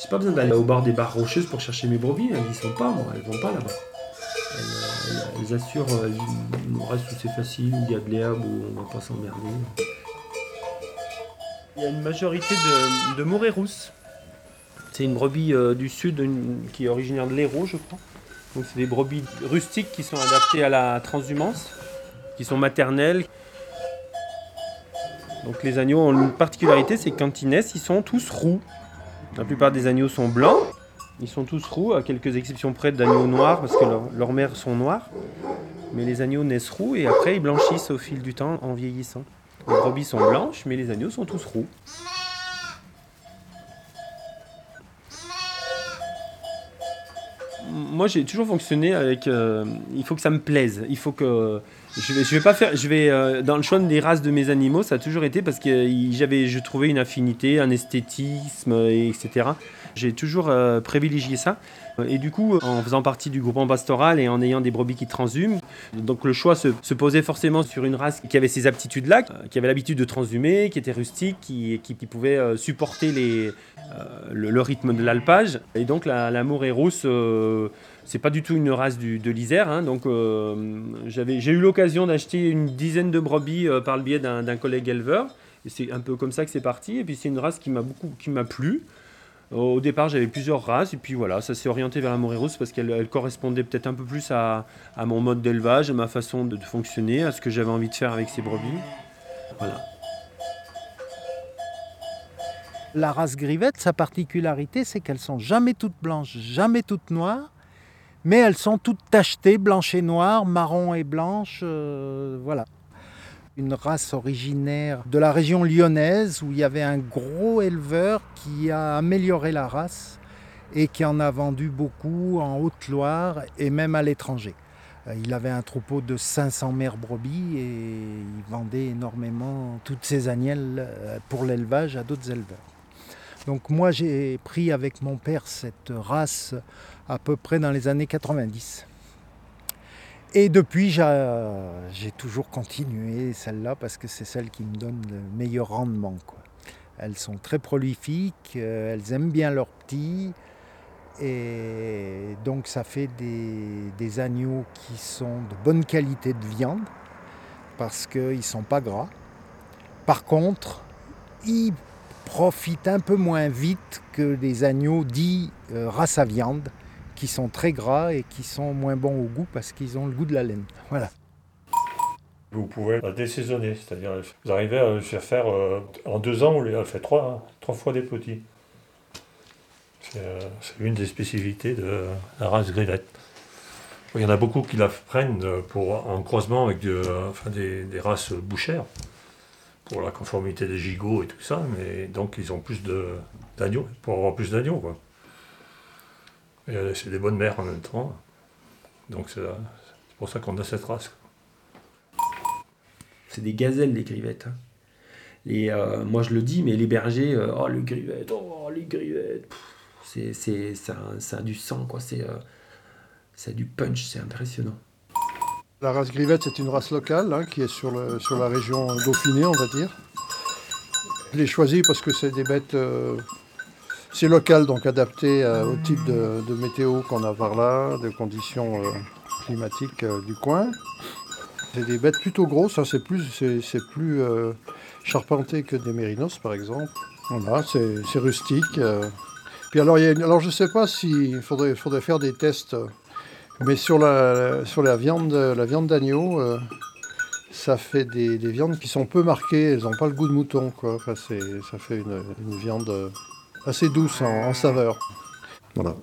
J'ai pas besoin d'aller au bord des barres rocheuses pour chercher mes brebis, elles y sont pas, moi, elles vont pas là-bas. Elles, euh, elles assurent euh, une reste où c'est facile, où il y a de l'herbe, où on va pas s'emmerder. Il y a une majorité de, de morées rousses. C'est une brebis euh, du sud qui est originaire de l'Hérault, je crois. Donc c'est des brebis rustiques qui sont adaptées à la transhumance, qui sont maternelles. Donc les agneaux ont une particularité, c'est que quand ils naissent, ils sont tous roux. La plupart des agneaux sont blancs. Ils sont tous roux, à quelques exceptions près d'agneaux noirs, parce que leur- leurs mères sont noires. Mais les agneaux naissent roux et après ils blanchissent au fil du temps en vieillissant. Les brebis sont blanches, mais les agneaux sont tous roux. Moi, j'ai toujours fonctionné avec. euh, il faut que ça me plaise. Il faut que je vais, pas faire. Je vais euh, dans le choix des races de mes animaux, ça a toujours été parce que il- j'avais, je trouvais une affinité, un esthétisme, et etc. J'ai toujours euh, privilégié ça. Et du coup, en faisant partie du groupement pastoral et en ayant des brebis qui transhument, donc le choix se, posait forcément sur une race qui avait ces aptitudes-là, euh, qui avait l'habitude de transhumer, qui était rustique, qui, qui, pouvait euh, supporter le, rythme de l'alpage. Et donc la, la euh, c'est pas du tout une race du- de l'Isère. hein. donc j'avais, j'ai eu l'occasion d'acheter une dizaine de brebis par le biais d'un, collègue éleveur. C'est un peu comme ça que c'est parti. Et puis c'est une race qui m'a beaucoup, qui m'a plu. Au départ, j'avais plusieurs races, et puis voilà, ça s'est orienté vers la morée rousse parce qu'elle elle correspondait peut-être un peu plus à, mon mode d'élevage, à ma façon de, de fonctionner, à ce que j'avais envie de faire avec ces brebis. Voilà. La race grivette, sa particularité, c'est qu'elles sont jamais toutes blanches, jamais toutes noires, mais elles sont toutes tachetées, blanches et noires, marron et blanches, euh, voilà. Une race originaire de la région lyonnaise où il y avait un gros éleveur qui a amélioré la race et qui en a vendu beaucoup en Haute-Loire et même à l'étranger. Euh, Il avait un troupeau de 500 mères brebis et il vendait énormément toutes ces agnelles euh, pour l'élevage à d'autres éleveurs. Donc moi j'ai pris avec mon père cette race à peu près dans les années 90. Et depuis j'ai toujours continué celle-là parce que c'est celle qui me donne le meilleur rendement. Elles sont très prolifiques, euh, elles aiment bien leurs petits. Et donc ça fait des, des agneaux qui sont de bonne qualité de viande parce qu'ils ne sont pas gras. Par contre, ils profitent un peu moins vite que les agneaux dits euh, race à viande qui sont très gras et qui sont moins bons au goût parce qu'ils ont le goût de la laine. Voilà. Vous pouvez la désaisonner, c'est-à-dire vous arrivez à faire euh, en deux ans, vous le faites trois, hein, trois fois des petits. C'est euh, c'est une des spécificités de la race grillette. Il y en a beaucoup qui la prennent pour, en croisement avec des, des races bouchères, pour la conformité des gigots et tout ça, mais donc ils ont plus d'agneaux, pour avoir plus d'agneaux. Et euh, c'est des bonnes mères en même temps. Donc c'est c'est pour ça qu'on a cette race. C'est des gazelles, les grivettes. hein. Les, euh, moi, je le dis, mais les bergers, euh, oh, les grivettes, oh, les grivettes. C'est, c'est, ça, a- du sang, quoi. C'est, euh, ça a du punch, c'est impressionnant. La race grivette, c'est une race locale hein, qui est sur, le- sur la région Dauphiné, on va dire. Je l'ai choisie parce que c'est des bêtes. C'est local, donc adapté euh, au type de, météo qu'on a par là, de conditions euh, climatiques euh, du coin. C'est des bêtes plutôt grosses, hein, c'est plus, plus charpenté que des mérinos, par exemple. Voilà, c'est, rustique. Puis alors, il y a une- alors, je ne sais pas s'il faudrait, faudrait faire des tests. mais sur la, sur la viande, la viande d'agneau, ça fait des, des viandes qui sont peu marquées, elles n'ont pas le goût de mouton. Quoi. Ça fait une, viande assez douce en, saveur. Voilà.